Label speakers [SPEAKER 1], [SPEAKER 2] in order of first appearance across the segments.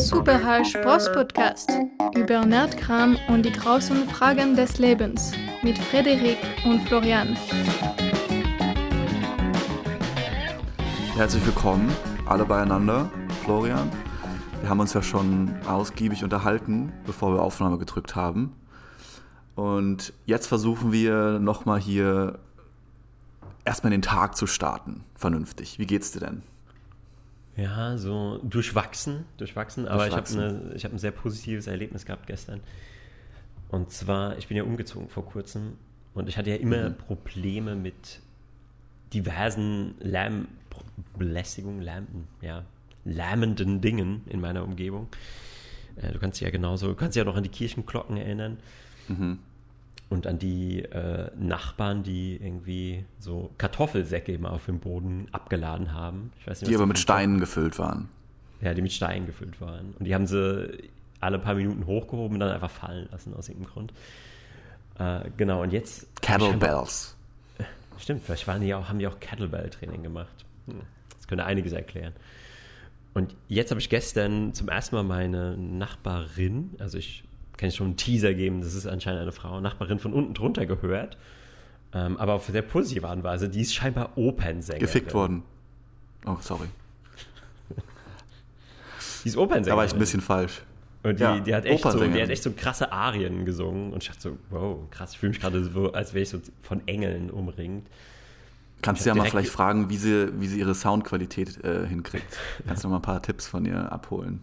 [SPEAKER 1] Super Sports Podcast über Nerdkram und die großen Fragen des Lebens mit Frederik und Florian.
[SPEAKER 2] Herzlich willkommen, alle beieinander. Florian, wir haben uns ja schon ausgiebig unterhalten, bevor wir Aufnahme gedrückt haben. Und jetzt versuchen wir nochmal hier erstmal den Tag zu starten, vernünftig. Wie geht's dir denn?
[SPEAKER 3] Ja, so durchwachsen, durchwachsen, aber durchwachsen. ich habe hab ein sehr positives Erlebnis gehabt gestern. Und zwar, ich bin ja umgezogen vor kurzem und ich hatte ja immer mhm. Probleme mit diversen Lärm, Belästigung, Lärm, ja, lärmenden Dingen in meiner Umgebung. Äh, du kannst dich ja genauso, du kannst dich ja noch an die Kirchenglocken erinnern. Mhm und an die äh, Nachbarn, die irgendwie so Kartoffelsäcke immer auf dem Boden abgeladen haben.
[SPEAKER 2] Nicht, die aber mit Steinen haben. gefüllt waren.
[SPEAKER 3] Ja, die mit Steinen gefüllt waren. Und die haben sie alle paar Minuten hochgehoben und dann einfach fallen lassen aus irgendeinem Grund. Äh, genau, und jetzt.
[SPEAKER 2] Kettlebells.
[SPEAKER 3] Stimmt, vielleicht waren die auch, haben die auch Kettlebell-Training gemacht. Hm, das könnte einiges erklären. Und jetzt habe ich gestern zum ersten Mal meine Nachbarin, also ich kann ich schon einen Teaser geben, das ist anscheinend eine Frau, Nachbarin von unten drunter gehört. Ähm, aber auf sehr positive Art und Weise. Die ist scheinbar Opernsängerin.
[SPEAKER 2] Gefickt worden. Oh, sorry.
[SPEAKER 3] die ist Opernsängerin. Da
[SPEAKER 2] war ich ein bisschen falsch.
[SPEAKER 3] Und die, ja, die, hat echt so, die hat echt so krasse Arien gesungen. Und ich dachte so, wow, krass, ich fühle mich gerade so, als wäre ich so von Engeln umringt.
[SPEAKER 2] Kannst du ja mal vielleicht fragen, wie sie, wie sie ihre Soundqualität äh, hinkriegt. Kannst du noch mal ein paar Tipps von ihr abholen.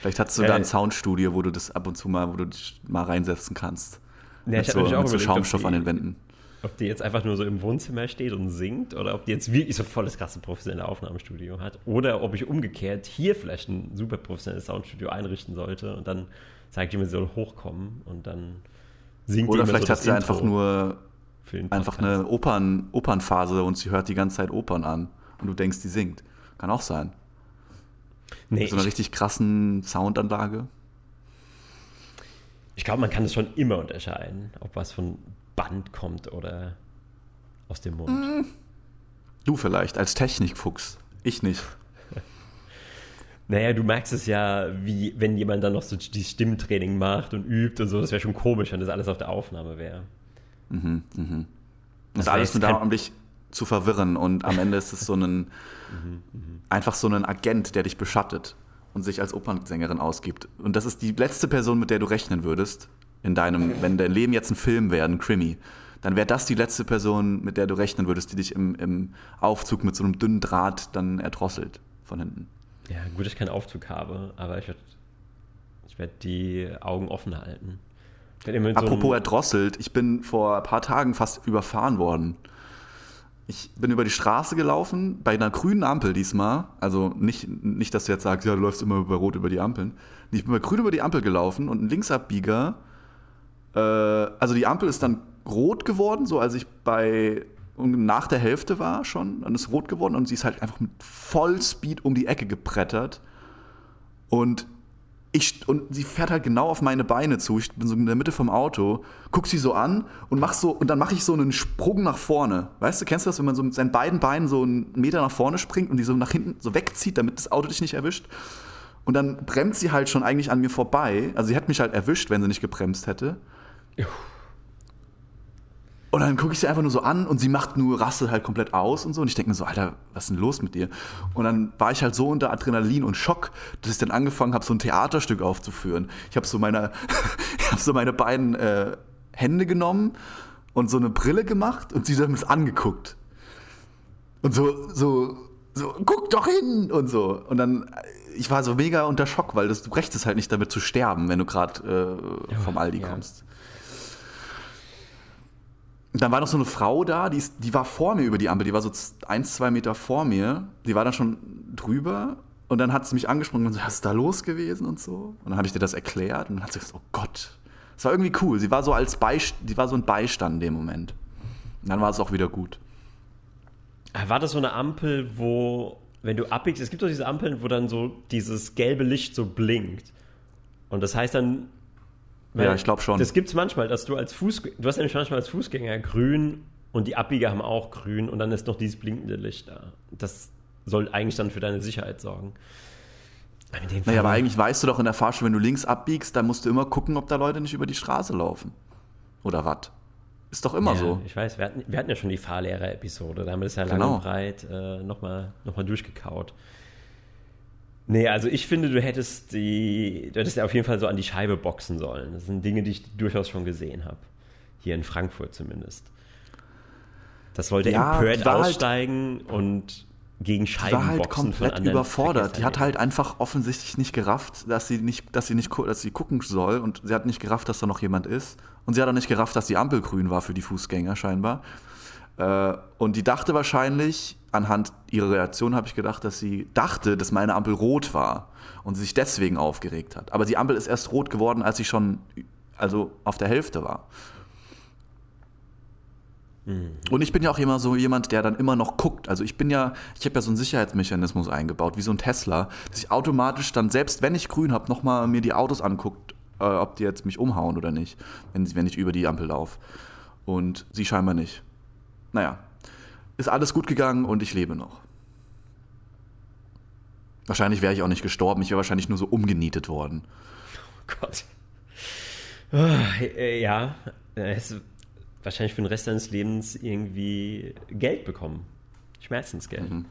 [SPEAKER 2] Vielleicht hast du da ein Soundstudio, wo du das ab und zu mal, wo du dich mal reinsetzen kannst.
[SPEAKER 3] Ja, ich
[SPEAKER 2] so,
[SPEAKER 3] auch mit
[SPEAKER 2] so Schaumstoff die, an den Wänden.
[SPEAKER 3] Ob die jetzt einfach nur so im Wohnzimmer steht und singt oder ob die jetzt wirklich so volles krasse professionelle Aufnahmestudio hat oder ob ich umgekehrt hier vielleicht ein super professionelles Soundstudio einrichten sollte und dann zeigt die mir, sie soll hochkommen und dann singt
[SPEAKER 2] Oder vielleicht
[SPEAKER 3] so
[SPEAKER 2] hat sie einfach nur einfach eine Opern, Opernphase und sie hört die ganze Zeit Opern an und du denkst, die singt. Kann auch sein. Nee, Mit so einer richtig krassen Soundanlage.
[SPEAKER 3] Ich glaube, man kann es schon immer unterscheiden, ob was von Band kommt oder aus dem Mund. Mm.
[SPEAKER 2] Du vielleicht, als Technikfuchs. Ich nicht.
[SPEAKER 3] Naja, du merkst es ja, wie wenn jemand dann noch so die Stimmtraining macht und übt und so, das wäre schon komisch, wenn das alles auf der Aufnahme wäre.
[SPEAKER 2] Mhm, mhm. Das, das ist alles nur darum, um dich zu verwirren und am Ende ist es so ein einfach so ein Agent, der dich beschattet und sich als Opernsängerin ausgibt. Und das ist die letzte Person, mit der du rechnen würdest in deinem, wenn dein Leben jetzt ein Film wäre, ein Krimi, dann wäre das die letzte Person, mit der du rechnen würdest, die dich im, im Aufzug mit so einem dünnen Draht dann erdrosselt von hinten.
[SPEAKER 3] Ja, gut, dass ich keinen Aufzug habe, aber ich werde ich werd die Augen offen halten.
[SPEAKER 2] Apropos so erdrosselt, ich bin vor ein paar Tagen fast überfahren worden. Ich bin über die Straße gelaufen, bei einer grünen Ampel diesmal. Also nicht, nicht dass du jetzt sagst, ja, du läufst immer bei Rot über die Ampeln. Ich bin bei grün über die Ampel gelaufen und ein Linksabbieger, äh, also die Ampel ist dann rot geworden, so als ich bei nach der Hälfte war schon, dann ist rot geworden und sie ist halt einfach mit Vollspeed um die Ecke gebrettert. Und ich, und sie fährt halt genau auf meine Beine zu. Ich bin so in der Mitte vom Auto, guck sie so an und mach so, und dann mache ich so einen Sprung nach vorne. Weißt du, kennst du das, wenn man so mit seinen beiden Beinen so einen Meter nach vorne springt und die so nach hinten so wegzieht, damit das Auto dich nicht erwischt? Und dann bremst sie halt schon eigentlich an mir vorbei. Also sie hätte mich halt erwischt, wenn sie nicht gebremst hätte. Und dann gucke ich sie einfach nur so an und sie macht nur, rastet halt komplett aus und so. Und ich denke mir so, Alter, was ist denn los mit dir? Und dann war ich halt so unter Adrenalin und Schock, dass ich dann angefangen habe, so ein Theaterstück aufzuführen. Ich habe so meine, ich habe so meine beiden äh, Hände genommen und so eine Brille gemacht und sie hat mir angeguckt. Und so, so, so, guck doch hin und so. Und dann, ich war so mega unter Schock, weil das, du rechtest halt nicht damit zu sterben, wenn du gerade äh, vom Aldi ja. kommst. Dann war noch so eine Frau da, die, ist, die war vor mir über die Ampel, die war so ein, zwei Meter vor mir. Die war dann schon drüber und dann hat sie mich angesprochen und so, was ist da los gewesen und so. Und dann habe ich dir das erklärt und dann hat sie gesagt, oh Gott. Es war irgendwie cool. Sie war so als Beistand, die war so ein Beistand in dem Moment. Und dann war es auch wieder gut.
[SPEAKER 3] War das so eine Ampel, wo, wenn du abbiegst, es gibt doch diese Ampeln, wo dann so dieses gelbe Licht so blinkt. Und das heißt dann,
[SPEAKER 2] weil ja, ich glaube schon.
[SPEAKER 3] Das gibt es manchmal, dass du als Fußgänger, du hast nämlich manchmal als Fußgänger grün und die Abbieger haben auch grün und dann ist noch dieses blinkende Licht da. Das soll eigentlich dann für deine Sicherheit sorgen.
[SPEAKER 2] Naja, aber eigentlich weißt du doch in der Fahrschule, wenn du links abbiegst, dann musst du immer gucken, ob da Leute nicht über die Straße laufen. Oder was? Ist doch immer
[SPEAKER 3] ja,
[SPEAKER 2] so.
[SPEAKER 3] Ich weiß, wir hatten, wir hatten ja schon die Fahrlehrer-Episode, da haben wir das ja lang genau. und breit äh, nochmal noch mal durchgekaut. Nee, also ich finde, du hättest die, du hättest ja auf jeden Fall so an die Scheibe boxen sollen. Das sind Dinge, die ich durchaus schon gesehen habe. Hier in Frankfurt zumindest. Das wollte ja, empört halt aussteigen halt, und gegen Scheiben
[SPEAKER 2] war halt komplett überfordert. Die hat halt einfach offensichtlich nicht gerafft, dass sie nicht, dass sie nicht, dass sie gucken soll und sie hat nicht gerafft, dass da noch jemand ist und sie hat auch nicht gerafft, dass die Ampel grün war für die Fußgänger scheinbar. Äh, und die dachte wahrscheinlich, anhand ihrer Reaktion habe ich gedacht, dass sie dachte, dass meine Ampel rot war und sie sich deswegen aufgeregt hat. Aber die Ampel ist erst rot geworden, als sie schon also auf der Hälfte war. Mhm. Und ich bin ja auch immer so jemand, der dann immer noch guckt. Also ich bin ja, ich habe ja so einen Sicherheitsmechanismus eingebaut, wie so ein Tesla, dass ich automatisch dann, selbst wenn ich grün habe, nochmal mir die Autos anguckt, äh, ob die jetzt mich umhauen oder nicht, wenn, wenn ich über die Ampel laufe. Und sie scheinbar nicht naja, ist alles gut gegangen und ich lebe noch. Wahrscheinlich wäre ich auch nicht gestorben, ich wäre wahrscheinlich nur so umgenietet worden.
[SPEAKER 3] Oh Gott. Oh, ja, hättest du wahrscheinlich für den Rest deines Lebens irgendwie Geld bekommen. Schmerzensgeld. Mhm.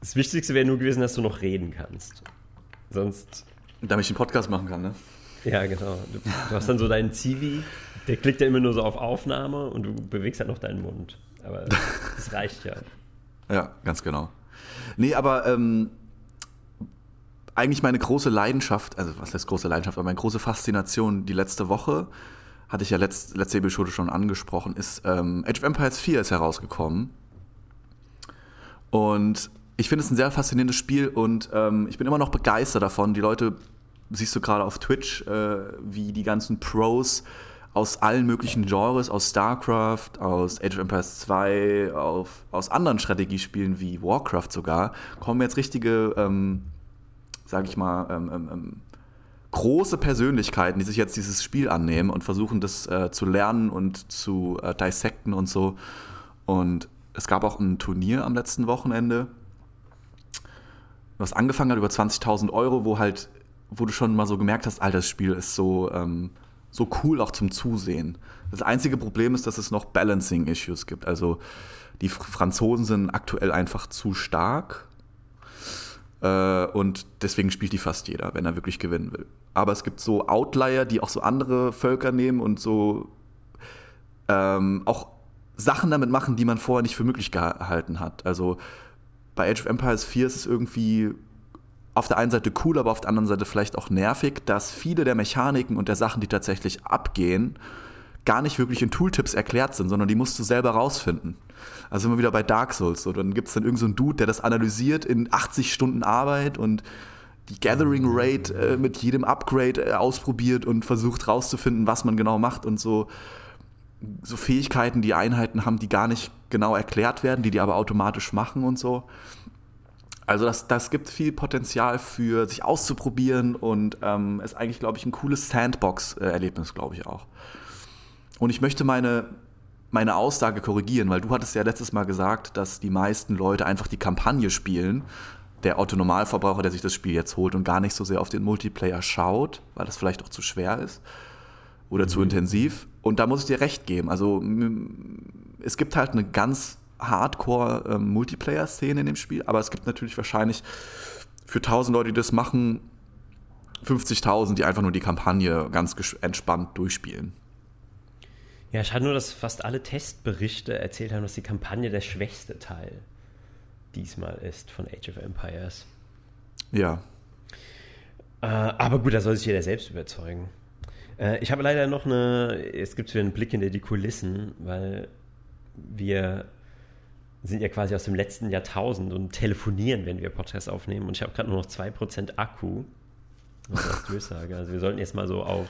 [SPEAKER 3] Das Wichtigste wäre nur gewesen, dass du noch reden kannst. Sonst.
[SPEAKER 2] Damit ich einen Podcast machen kann, ne?
[SPEAKER 3] Ja, genau. Du, du hast dann so deinen Zivi, der klickt ja immer nur so auf Aufnahme und du bewegst halt noch deinen Mund. Aber das reicht ja.
[SPEAKER 2] Ja, ganz genau. Nee, aber ähm, eigentlich meine große Leidenschaft, also was heißt große Leidenschaft, aber meine große Faszination die letzte Woche, hatte ich ja letzt, letzte Episode schon angesprochen, ist ähm, Age of Empires 4 ist herausgekommen. Und ich finde es ein sehr faszinierendes Spiel und ähm, ich bin immer noch begeistert davon. Die Leute, siehst du gerade auf Twitch, äh, wie die ganzen Pros aus allen möglichen Genres, aus StarCraft, aus Age of Empires 2, auf, aus anderen Strategiespielen wie Warcraft sogar, kommen jetzt richtige, ähm, sag ich mal, ähm, ähm, ähm, große Persönlichkeiten, die sich jetzt dieses Spiel annehmen und versuchen, das äh, zu lernen und zu äh, dissecten und so. Und es gab auch ein Turnier am letzten Wochenende, was angefangen hat über 20.000 Euro, wo halt, wo du schon mal so gemerkt hast, Alter, das Spiel ist so, ähm, so cool auch zum Zusehen. Das einzige Problem ist, dass es noch Balancing-Issues gibt. Also die Franzosen sind aktuell einfach zu stark äh, und deswegen spielt die fast jeder, wenn er wirklich gewinnen will. Aber es gibt so Outlier, die auch so andere Völker nehmen und so ähm, auch Sachen damit machen, die man vorher nicht für möglich gehalten hat. Also bei Age of Empires 4 ist es irgendwie auf der einen Seite cool, aber auf der anderen Seite vielleicht auch nervig, dass viele der Mechaniken und der Sachen, die tatsächlich abgehen, gar nicht wirklich in Tooltips erklärt sind, sondern die musst du selber rausfinden. Also immer wieder bei Dark Souls. So, dann gibt es dann irgendeinen so Dude, der das analysiert in 80 Stunden Arbeit und die Gathering Rate äh, mit jedem Upgrade äh, ausprobiert und versucht rauszufinden, was man genau macht und so, so Fähigkeiten, die Einheiten haben, die gar nicht genau erklärt werden, die die aber automatisch machen und so. Also das, das gibt viel Potenzial für sich auszuprobieren und ähm, ist eigentlich, glaube ich, ein cooles Sandbox-Erlebnis, glaube ich auch. Und ich möchte meine, meine Aussage korrigieren, weil du hattest ja letztes Mal gesagt, dass die meisten Leute einfach die Kampagne spielen, der Otto-Normalverbraucher, der sich das Spiel jetzt holt und gar nicht so sehr auf den Multiplayer schaut, weil das vielleicht auch zu schwer ist oder mhm. zu intensiv. Und da muss ich dir recht geben. Also es gibt halt eine ganz Hardcore-Multiplayer-Szene in dem Spiel, aber es gibt natürlich wahrscheinlich für 1000 Leute, die das machen, 50.000, die einfach nur die Kampagne ganz entspannt durchspielen.
[SPEAKER 3] Ja, schade nur, dass fast alle Testberichte erzählt haben, dass die Kampagne der schwächste Teil diesmal ist von Age of Empires.
[SPEAKER 2] Ja.
[SPEAKER 3] Äh, aber gut, da soll sich jeder selbst überzeugen. Äh, ich habe leider noch eine, es gibt wieder einen Blick hinter die Kulissen, weil wir sind ja quasi aus dem letzten Jahrtausend und telefonieren, wenn wir Podcasts aufnehmen. Und ich habe gerade nur noch 2% Akku. Durchsage. Also wir sollten jetzt mal so auf.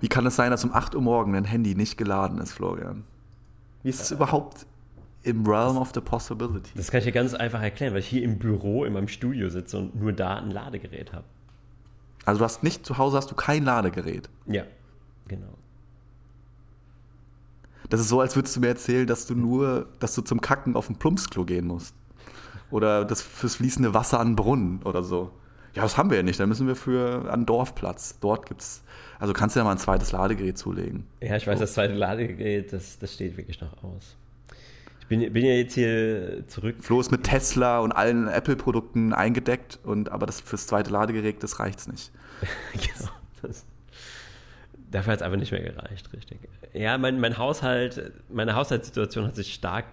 [SPEAKER 2] Wie kann es sein, dass um 8 Uhr morgen dein Handy nicht geladen ist, Florian? Wie ist es äh, überhaupt im Realm of the Possibility?
[SPEAKER 3] Das kann ich dir ganz einfach erklären, weil ich hier im Büro in meinem Studio sitze und nur da ein Ladegerät habe.
[SPEAKER 2] Also du hast nicht, zu Hause hast du kein Ladegerät?
[SPEAKER 3] Ja, genau.
[SPEAKER 2] Das ist so, als würdest du mir erzählen, dass du nur, dass du zum Kacken auf ein Plumpsklo gehen musst. Oder das fürs fließende Wasser an Brunnen oder so. Ja, das haben wir ja nicht. Dann müssen wir für an Dorfplatz. Dort gibt's. Also kannst du ja mal ein zweites Ladegerät zulegen.
[SPEAKER 3] Ja, ich weiß, so. das zweite Ladegerät, das, das steht wirklich noch aus. Ich bin, bin ja jetzt hier zurück.
[SPEAKER 2] Flo ist mit Tesla und allen Apple-Produkten eingedeckt, und, aber das fürs zweite Ladegerät, das reicht's nicht.
[SPEAKER 3] genau. Das, dafür hat es einfach nicht mehr gereicht, richtig. Ja, mein, mein Haushalt, meine Haushaltssituation hat sich stark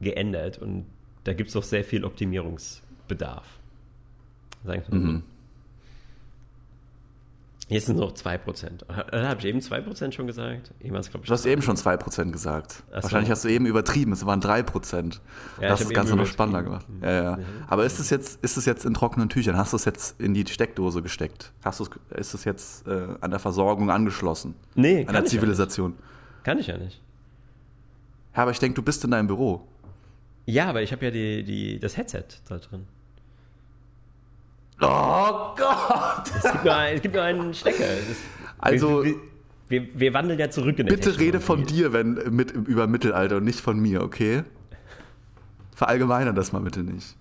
[SPEAKER 3] geändert und da gibt es auch sehr viel Optimierungsbedarf. Sagen wir mhm. Jetzt sind es noch 2%. Oder habe ich eben 2% schon gesagt?
[SPEAKER 2] Irgendwas, ich, du hast eben schon 2% gesagt. So. Wahrscheinlich hast du eben übertrieben, es waren 3%. Ja, das ist das Ganze noch spannender gemacht. Ja, ja. Mhm. Aber ist es, jetzt, ist es jetzt in trockenen Tüchern? Hast du es jetzt in die Steckdose gesteckt? Hast ist es jetzt äh, an der Versorgung angeschlossen?
[SPEAKER 3] Nee,
[SPEAKER 2] An der Zivilisation?
[SPEAKER 3] Ja kann ich ja nicht.
[SPEAKER 2] Ja, aber ich denke, du bist in deinem Büro.
[SPEAKER 3] Ja, aber ich habe ja die, die, das Headset da drin.
[SPEAKER 2] Oh Gott!
[SPEAKER 3] Es gibt nur, es gibt nur einen Stecker. Das,
[SPEAKER 2] also.
[SPEAKER 3] Wir, wir, wir, wandeln ja zurück in
[SPEAKER 2] der Bitte rede von dir, wenn mit, über Mittelalter und nicht von mir, okay? Verallgemeiner das mal bitte nicht.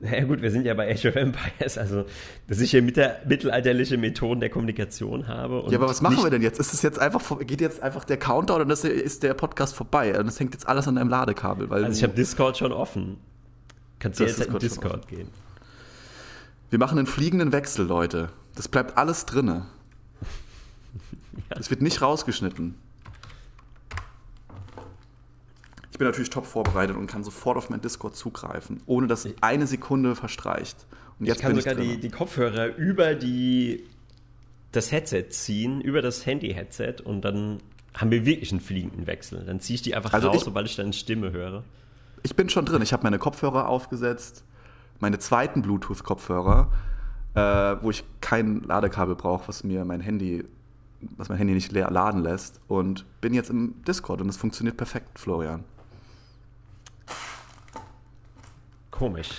[SPEAKER 3] Naja gut, wir sind ja bei Age of Empires, also dass ich hier mittelalterliche Methoden der Kommunikation habe.
[SPEAKER 2] ja, aber was machen wir denn jetzt? Ist es jetzt einfach, geht jetzt einfach der Counter oder ist der Podcast vorbei? Und das hängt jetzt alles an deinem Ladekabel.
[SPEAKER 3] also ich habe Discord schon offen. Kannst du jetzt Discord in Discord gehen.
[SPEAKER 2] Wir machen einen fliegenden Wechsel, Leute. Das bleibt alles drinne. Das wird nicht rausgeschnitten. Ich bin natürlich top vorbereitet und kann sofort auf mein Discord zugreifen, ohne dass eine Sekunde verstreicht.
[SPEAKER 3] Und jetzt ich kann sogar die, die, Kopfhörer über die, das Headset ziehen, über das Handy-Headset und dann haben wir wirklich einen fliegenden Wechsel. Dann ziehe ich die einfach also raus, ich, sobald ich deine Stimme höre.
[SPEAKER 2] Ich bin schon drin. Ich habe meine Kopfhörer aufgesetzt meine zweiten Bluetooth-Kopfhörer, äh, wo ich kein Ladekabel brauche, was mir mein Handy, was mein Handy nicht leer laden lässt. Und bin jetzt im Discord und es funktioniert perfekt, Florian.
[SPEAKER 3] Komisch.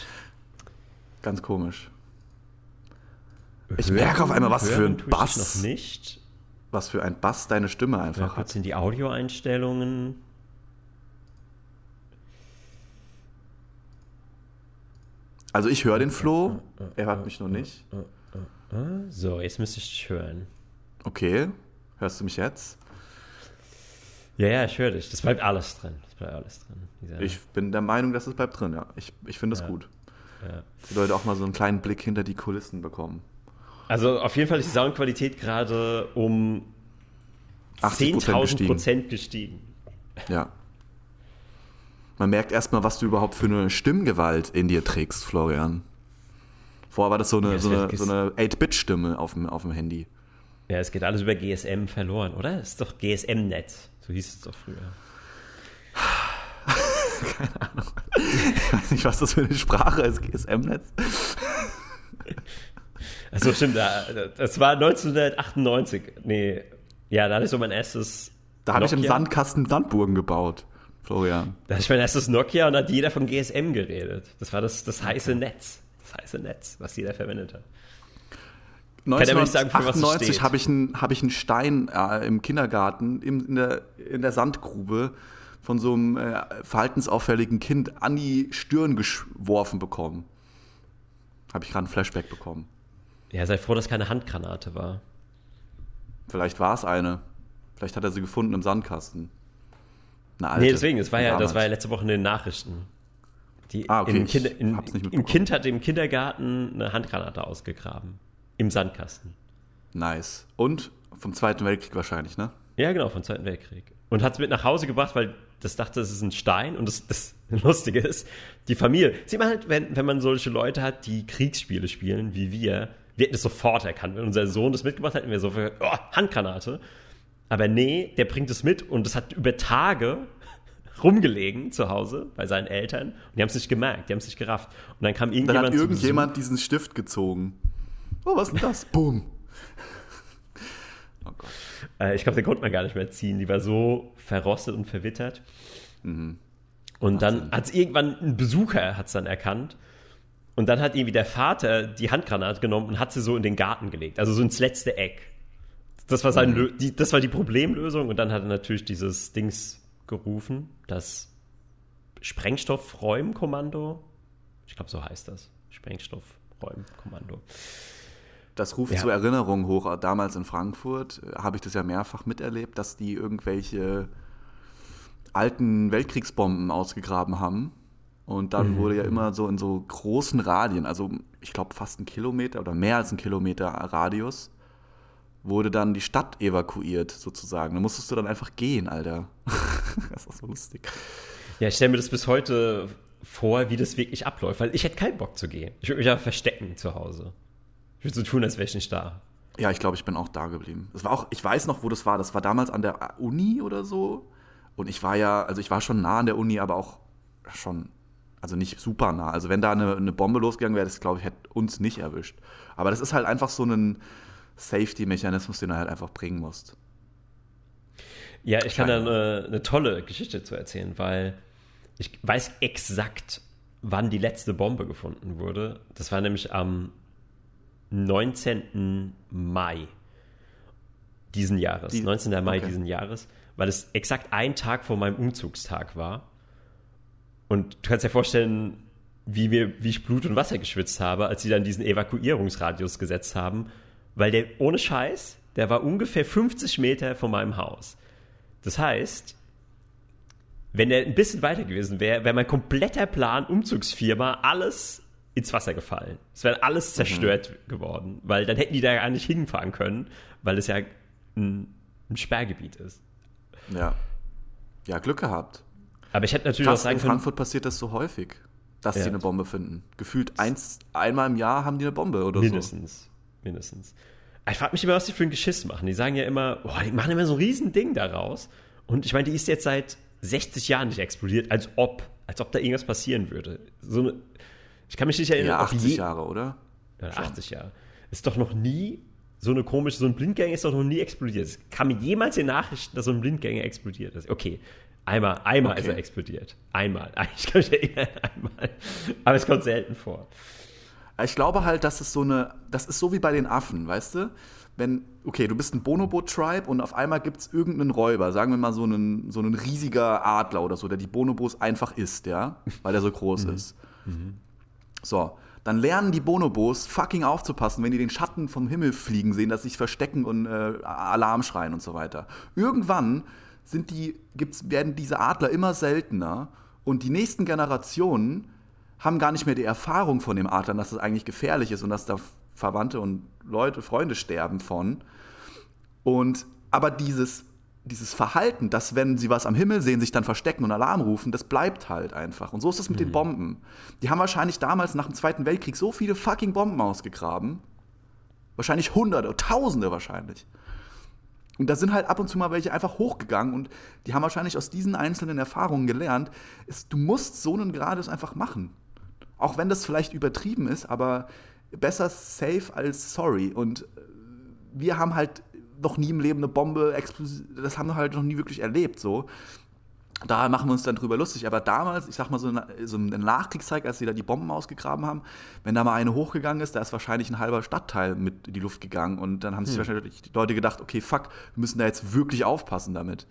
[SPEAKER 2] Ganz komisch. Ich hören, merke auf einmal, was für ein Bass. Was für ein Bass deine Stimme einfach ja,
[SPEAKER 3] hat. sind die Audioeinstellungen.
[SPEAKER 2] Also ich höre den Flo, er hört mich noch nicht.
[SPEAKER 3] So, jetzt müsste ich dich hören.
[SPEAKER 2] Okay, hörst du mich jetzt?
[SPEAKER 3] Ja, ja, ich höre dich. Das bleibt alles drin. Das bleibt alles
[SPEAKER 2] drin. Ich bin der Meinung, dass es bleibt drin, ja. Ich, ich finde es ja. gut. Ja. Die Leute auch mal so einen kleinen Blick hinter die Kulissen bekommen.
[SPEAKER 3] Also auf jeden Fall ist die Soundqualität gerade um 10.000 Prozent gestiegen.
[SPEAKER 2] Ja. Man merkt erstmal, was du überhaupt für eine Stimmgewalt in dir trägst, Florian. Vorher war das so eine, ja, so eine, so eine 8-Bit-Stimme auf dem, auf dem Handy.
[SPEAKER 3] Ja, es geht alles über GSM verloren, oder? Das ist doch GSM-Netz. So hieß es doch früher.
[SPEAKER 2] Keine Ahnung. Ich weiß nicht, was das für eine Sprache ist, GSM-Netz.
[SPEAKER 3] Achso, stimmt. Das war 1998. Nee, ja, da hatte ich so mein erstes.
[SPEAKER 2] Da habe ich im Sandkasten Sandburgen gebaut. Florian.
[SPEAKER 3] Da ist mein erstes Nokia und hat jeder von GSM geredet. Das war das, das heiße Netz. Das heiße Netz, was jeder verwendet hat.
[SPEAKER 2] 1998 habe ich, ein, hab ich einen Stein äh, im Kindergarten im, in, der, in der Sandgrube von so einem äh, verhaltensauffälligen Kind an die Stirn geworfen bekommen. Habe ich gerade ein Flashback bekommen.
[SPEAKER 3] Ja, sei froh, dass keine Handgranate war.
[SPEAKER 2] Vielleicht war es eine. Vielleicht hat er sie gefunden im Sandkasten.
[SPEAKER 3] Eine alte. Nee, deswegen, das war, ja, das war ja letzte Woche in den Nachrichten. Die ah, okay. Im, Kinder, in, im Kind hat im Kindergarten eine Handgranate ausgegraben. Im Sandkasten.
[SPEAKER 2] Nice. Und vom Zweiten Weltkrieg wahrscheinlich, ne?
[SPEAKER 3] Ja, genau, vom Zweiten Weltkrieg. Und hat es mit nach Hause gebracht, weil das dachte, es ist ein Stein. Und das, das Lustige ist, die Familie. Sieht man halt, wenn, wenn man solche Leute hat, die Kriegsspiele spielen, wie wir, wir hätten es sofort erkannt. Wenn unser Sohn das mitgemacht hätten wir so für, oh, Handgranate. Aber nee, der bringt es mit und es hat über Tage rumgelegen zu Hause bei seinen Eltern und die haben es nicht gemerkt, die haben es nicht gerafft. Und dann kam irgendjemand.
[SPEAKER 2] Dann hat irgendjemand diesen Stift gezogen. Oh, was ist denn das? Boom.
[SPEAKER 3] Oh Gott. Äh, ich glaube, den konnte man gar nicht mehr ziehen. Die war so verrostet und verwittert. Mhm. Und dann hat es irgendwann ein Besucher hat's dann erkannt. Und dann hat irgendwie der Vater die Handgranate genommen und hat sie so in den Garten gelegt, also so ins letzte Eck. Das war, sein, mhm. die, das war die Problemlösung und dann hat er natürlich dieses Dings gerufen, das Sprengstoffräumkommando. Ich glaube, so heißt das. Sprengstoffräumkommando.
[SPEAKER 2] Das ruft ja. zur Erinnerung hoch. Damals in Frankfurt äh, habe ich das ja mehrfach miterlebt, dass die irgendwelche alten Weltkriegsbomben ausgegraben haben. Und dann mhm. wurde ja immer so in so großen Radien, also ich glaube fast ein Kilometer oder mehr als ein Kilometer Radius, wurde dann die Stadt evakuiert sozusagen. Da musstest du dann einfach gehen, Alter. das ist so lustig.
[SPEAKER 3] Ja, ich stelle mir das bis heute vor, wie das wirklich abläuft, weil ich hätte keinen Bock zu gehen. Ich würde mich ja verstecken zu Hause. Ich würde so tun, als wäre ich nicht da.
[SPEAKER 2] Ja, ich glaube, ich bin auch da geblieben. Das war auch, ich weiß noch, wo das war. Das war damals an der Uni oder so. Und ich war ja, also ich war schon nah an der Uni, aber auch schon, also nicht super nah. Also wenn da eine, eine Bombe losgegangen wäre, das glaube ich, hätte uns nicht erwischt. Aber das ist halt einfach so ein Safety-Mechanismus, den du halt einfach bringen musst.
[SPEAKER 3] Ja, ich kann da eine, eine tolle Geschichte zu erzählen, weil ich weiß exakt, wann die letzte Bombe gefunden wurde. Das war nämlich am 19. Mai diesen Jahres. Die, 19. Mai okay. diesen Jahres, weil es exakt ein Tag vor meinem Umzugstag war. Und du kannst dir vorstellen, wie, mir, wie ich Blut und Wasser geschwitzt habe, als sie dann diesen Evakuierungsradius gesetzt haben, weil der ohne Scheiß, der war ungefähr 50 Meter von meinem Haus. Das heißt, wenn er ein bisschen weiter gewesen wäre, wäre mein kompletter Plan Umzugsfirma alles ins Wasser gefallen. Es wäre alles mhm. zerstört mhm. geworden, weil dann hätten die da gar nicht hinfahren können, weil es ja ein, ein Sperrgebiet ist.
[SPEAKER 2] Ja. Ja, Glück gehabt.
[SPEAKER 3] Aber ich hätte natürlich Krass, auch sagen
[SPEAKER 2] in Frankfurt passiert das so häufig, dass ja. sie eine Bombe finden. Gefühlt eins, einmal im Jahr haben die eine Bombe oder
[SPEAKER 3] mindestens, so. Mindestens. Mindestens. Ich frage mich immer, was die für ein Geschiss machen. Die sagen ja immer, boah, die machen immer so ein Riesending daraus. Und ich meine, die ist jetzt seit 60 Jahren nicht explodiert, als ob, als ob da irgendwas passieren würde. So eine, ich kann mich nicht erinnern.
[SPEAKER 2] Ja, 80 je, Jahre, oder?
[SPEAKER 3] Ja, 80 Jahre. Ist doch noch nie so eine komische, so ein Blindgänger ist doch noch nie explodiert. Es kam mir jemals in Nachrichten, dass so ein Blindgänger explodiert ist. Okay, einmal, einmal okay. ist er explodiert. Einmal. Ich kann mich erinnern, einmal. Aber es kommt selten vor.
[SPEAKER 2] Ich glaube halt, dass es so eine, das ist so wie bei den Affen, weißt du? Wenn, okay, du bist ein Bonobo-Tribe und auf einmal gibt es irgendeinen Räuber, sagen wir mal so einen, so einen riesiger Adler oder so, der die Bonobos einfach isst, ja? Weil er so groß mhm. ist. Mhm. So, dann lernen die Bonobos fucking aufzupassen, wenn die den Schatten vom Himmel fliegen sehen, dass sie sich verstecken und äh, Alarm schreien und so weiter. Irgendwann sind die, gibt's, werden diese Adler immer seltener und die nächsten Generationen haben gar nicht mehr die Erfahrung von dem Adlern, dass es das eigentlich gefährlich ist und dass da Verwandte und Leute, Freunde sterben von. Und aber dieses, dieses Verhalten, dass wenn sie was am Himmel sehen, sich dann verstecken und Alarm rufen, das bleibt halt einfach. Und so ist es mit mhm. den Bomben. Die haben wahrscheinlich damals nach dem Zweiten Weltkrieg so viele fucking Bomben ausgegraben. Wahrscheinlich Hunderte, Tausende wahrscheinlich. Und da sind halt ab und zu mal welche einfach hochgegangen und die haben wahrscheinlich aus diesen einzelnen Erfahrungen gelernt, ist, du musst so einen Grades einfach machen. Auch wenn das vielleicht übertrieben ist, aber besser safe als sorry. Und wir haben halt noch nie im Leben eine Bombe, das haben wir halt noch nie wirklich erlebt, so. Da machen wir uns dann drüber lustig. Aber damals, ich sag mal so, in, so in der Nachkriegszeit, als sie da die Bomben ausgegraben haben, wenn da mal eine hochgegangen ist, da ist wahrscheinlich ein halber Stadtteil mit in die Luft gegangen. Und dann haben sich hm. wahrscheinlich die Leute gedacht, okay, fuck, wir müssen da jetzt wirklich aufpassen damit.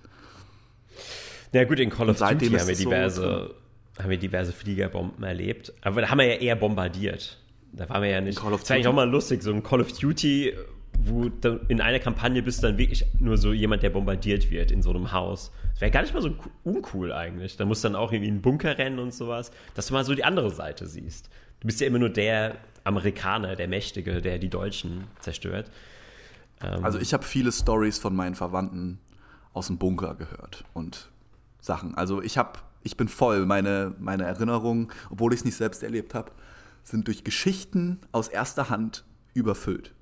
[SPEAKER 3] Ja gut, in Call of Duty haben wir diverse haben wir diverse Fliegerbomben erlebt. Aber da haben wir ja eher bombardiert. Da waren wir ja nicht. Call of das war eigentlich auch mal lustig, so ein Call of Duty, wo in einer Kampagne bist du dann wirklich nur so jemand, der bombardiert wird in so einem Haus. Das wäre gar nicht mal so uncool eigentlich. Da musst du dann auch irgendwie in einen Bunker rennen und sowas, dass du mal so die andere Seite siehst. Du bist ja immer nur der Amerikaner, der Mächtige, der die Deutschen zerstört.
[SPEAKER 2] Ähm, also ich habe viele Stories von meinen Verwandten aus dem Bunker gehört und Sachen. Also ich habe ich bin voll. Meine, meine Erinnerungen, obwohl ich es nicht selbst erlebt habe, sind durch Geschichten aus erster Hand überfüllt.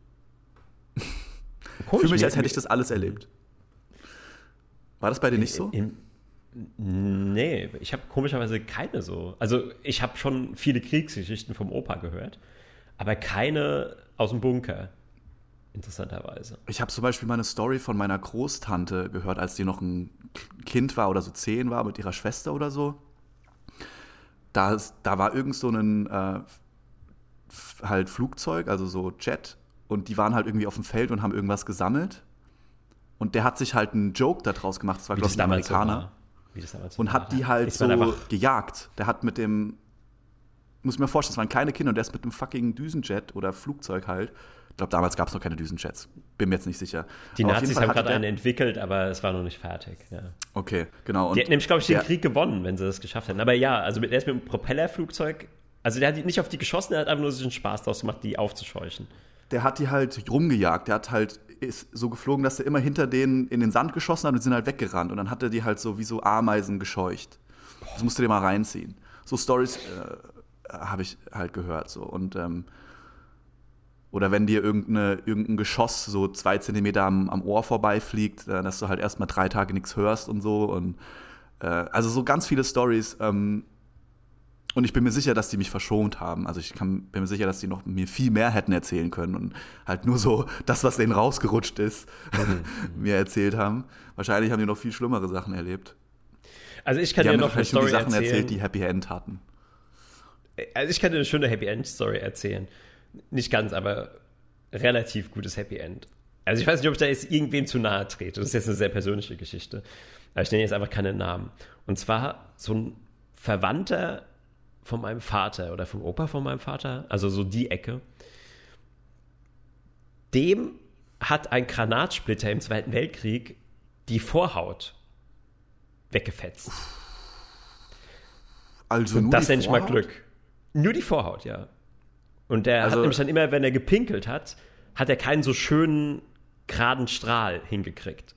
[SPEAKER 2] Für mich, als hätte ich das alles erlebt. War das bei dir nicht so? In,
[SPEAKER 3] nee, ich habe komischerweise keine so. Also ich habe schon viele Kriegsgeschichten vom Opa gehört, aber keine aus dem Bunker interessanterweise.
[SPEAKER 2] Ich habe zum Beispiel mal eine Story von meiner Großtante gehört, als die noch ein Kind war oder so zehn war mit ihrer Schwester oder so. Da, da war irgend so ein äh, halt Flugzeug, also so Jet, und die waren halt irgendwie auf dem Feld und haben irgendwas gesammelt. Und der hat sich halt einen Joke daraus gemacht, das war, glaube ich, ein Amerikaner. So und hat die halt so gejagt. Der hat mit dem muss mir vorstellen, das waren kleine Kinder und der ist mit einem fucking Düsenjet oder Flugzeug halt. Ich glaube, damals gab es noch keine Düsenjets. Bin mir jetzt nicht sicher.
[SPEAKER 3] Die aber Nazis haben gerade einen entwickelt, aber es war noch nicht fertig. Ja.
[SPEAKER 2] Okay, genau.
[SPEAKER 3] Und die hätten nämlich, glaube ich, den Krieg gewonnen, wenn sie das geschafft hätten. Aber ja, also mit, er ist mit einem Propellerflugzeug. Also der hat nicht auf die geschossen, er hat einfach nur sich einen Spaß daraus gemacht, die aufzuscheuchen.
[SPEAKER 2] Der hat die halt rumgejagt. Der hat halt ist so geflogen, dass er immer hinter denen in den Sand geschossen hat und sind halt weggerannt. Und dann hat er die halt so wie so Ameisen gescheucht. Das musst du dir mal reinziehen. So Stories äh, habe ich halt gehört. So. Und ähm, oder wenn dir irgendeine, irgendein Geschoss so zwei Zentimeter am, am Ohr vorbeifliegt, äh, dass du halt erstmal drei Tage nichts hörst und so. Und äh, also so ganz viele Stories. Ähm, und ich bin mir sicher, dass die mich verschont haben. Also ich kann, bin mir sicher, dass die noch mir viel mehr hätten erzählen können und halt nur so das, was denen rausgerutscht ist, mhm. mir erzählt haben. Wahrscheinlich haben die noch viel schlimmere Sachen erlebt.
[SPEAKER 3] Also ich kann die dir noch eine Story die Sachen
[SPEAKER 2] erzählen. erzählt, die Happy End hatten.
[SPEAKER 3] Also ich kann dir eine schöne Happy End Story erzählen. Nicht ganz, aber relativ gutes Happy End. Also ich weiß nicht, ob ich da jetzt irgendwen zu nahe trete. Das ist jetzt eine sehr persönliche Geschichte. Aber ich nenne jetzt einfach keinen Namen. Und zwar so ein Verwandter von meinem Vater oder vom Opa von meinem Vater, also so die Ecke. Dem hat ein Granatsplitter im Zweiten Weltkrieg die Vorhaut weggefetzt. Also Und das nenne ich mal Glück. Nur die Vorhaut, ja. Und der also, hat nämlich dann immer, wenn er gepinkelt hat, hat er keinen so schönen geraden Strahl hingekriegt.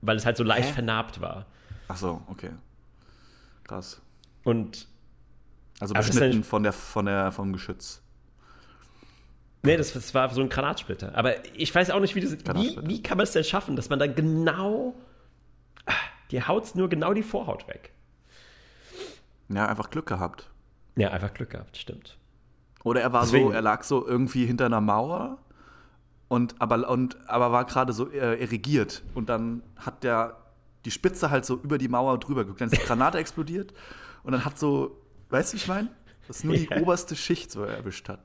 [SPEAKER 3] Weil es halt so leicht Hä? vernarbt war.
[SPEAKER 2] Ach so, okay. Krass.
[SPEAKER 3] Und.
[SPEAKER 2] Also beschnitten also von der, von der, vom Geschütz.
[SPEAKER 3] Nee, das, das, war so ein Granatsplitter. Aber ich weiß auch nicht, wie das. Wie, wie kann man es denn schaffen, dass man dann genau. Die haut nur genau die Vorhaut weg.
[SPEAKER 2] Ja, einfach Glück gehabt.
[SPEAKER 3] Ja, einfach Glück gehabt, stimmt.
[SPEAKER 2] Oder er war Deswegen. so, er lag so irgendwie hinter einer Mauer und aber, und, aber war gerade so äh, erregiert. Und dann hat der die Spitze halt so über die Mauer drüber ist die Granate explodiert und dann hat so, weißt du, ich meine? Dass nur die ja. oberste Schicht so erwischt hat.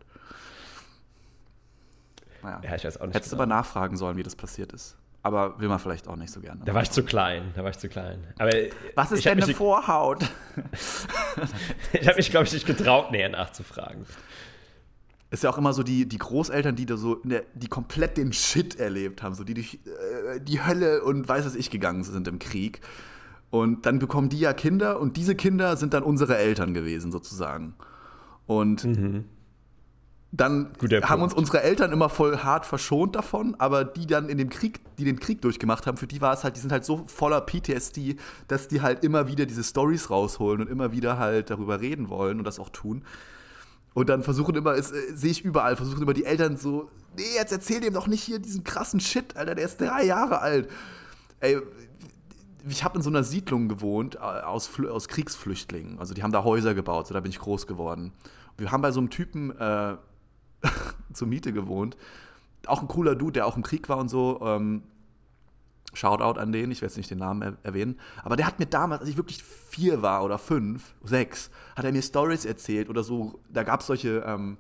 [SPEAKER 2] Naja. Ja, ich weiß auch nicht. Hättest du genau. aber nachfragen sollen, wie das passiert ist. Aber will man vielleicht auch nicht so gerne.
[SPEAKER 3] Da war ich zu klein, da war ich zu klein. Aber
[SPEAKER 2] Was ist denn eine Vorhaut?
[SPEAKER 3] ich habe mich, glaube ich, nicht getraut, näher nachzufragen
[SPEAKER 2] ist ja auch immer so die, die Großeltern, die da so, die komplett den Shit erlebt haben, so die durch äh, die Hölle und weiß was ich gegangen sind im Krieg. Und dann bekommen die ja Kinder und diese Kinder sind dann unsere Eltern gewesen, sozusagen. Und mhm. Dann haben uns unsere Eltern immer voll hart verschont davon, aber die dann in dem Krieg, die den Krieg durchgemacht haben, für die war es halt, die sind halt so voller PTSD, dass die halt immer wieder diese Stories rausholen und immer wieder halt darüber reden wollen und das auch tun. Und dann versuchen immer, äh, sehe ich überall, versuchen immer die Eltern so, nee, jetzt erzähl dem doch nicht hier diesen krassen Shit, Alter, der ist drei Jahre alt. Ey, ich habe in so einer Siedlung gewohnt äh, aus, aus Kriegsflüchtlingen. Also die haben da Häuser gebaut, so da bin ich groß geworden. Wir haben bei so einem Typen äh, zur Miete gewohnt. Auch ein cooler Dude, der auch im Krieg war und so. Ähm, Shoutout an den, ich werde jetzt nicht den Namen er erwähnen, aber der hat mir damals, als ich wirklich vier war oder fünf, sechs, hat er mir Stories erzählt oder so, da gab es solche ähm,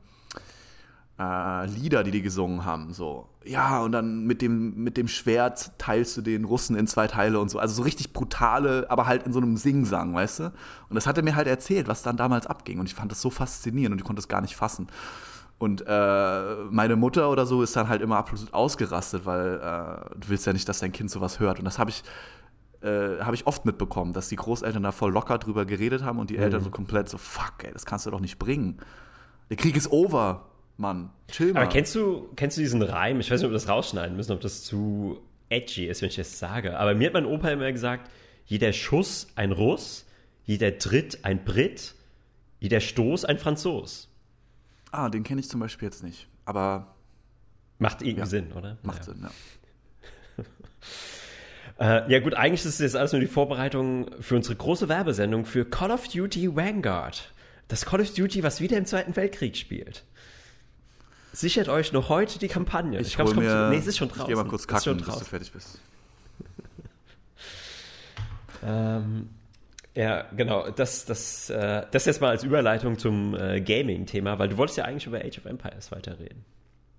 [SPEAKER 2] äh, Lieder, die die gesungen haben, so, ja, und dann mit dem, mit dem Schwert teilst du den Russen in zwei Teile und so, also so richtig brutale, aber halt in so einem Singsang, weißt du? Und das hat er mir halt erzählt, was dann damals abging und ich fand das so faszinierend und ich konnte es gar nicht fassen. Und äh, meine Mutter oder so ist dann halt immer absolut ausgerastet, weil äh, du willst ja nicht, dass dein Kind sowas hört. Und das habe ich, äh, hab ich oft mitbekommen, dass die Großeltern da voll locker drüber geredet haben und die mhm. Eltern so komplett so, fuck, ey, das kannst du doch nicht bringen. Der Krieg ist over, Mann. Chill mal.
[SPEAKER 3] Aber kennst du, kennst du diesen Reim? Ich weiß nicht, ob wir das rausschneiden müssen, ob das zu edgy ist, wenn ich das sage. Aber mir hat mein Opa immer gesagt, jeder Schuss ein Russ, jeder Tritt ein Brit, jeder Stoß ein Franzos.
[SPEAKER 2] Ah, den kenne ich zum Beispiel jetzt nicht. Aber.
[SPEAKER 3] Macht irgendwie ja, Sinn, oder?
[SPEAKER 2] Macht ja. Sinn,
[SPEAKER 3] ja. äh, ja, gut, eigentlich ist das jetzt alles nur die Vorbereitung für unsere große Werbesendung für Call of Duty Vanguard. Das Call of Duty, was wieder im Zweiten Weltkrieg spielt. Sichert euch noch heute die Kampagne.
[SPEAKER 2] Ich, ich glaube,
[SPEAKER 3] es
[SPEAKER 2] Nee, es ist schon draußen. Ich gehe mal kurz kacken, bis du fertig bist.
[SPEAKER 3] ähm, ja, genau. Das, das, äh, das jetzt mal als Überleitung zum äh, Gaming-Thema, weil du wolltest ja eigentlich über Age of Empires weiterreden.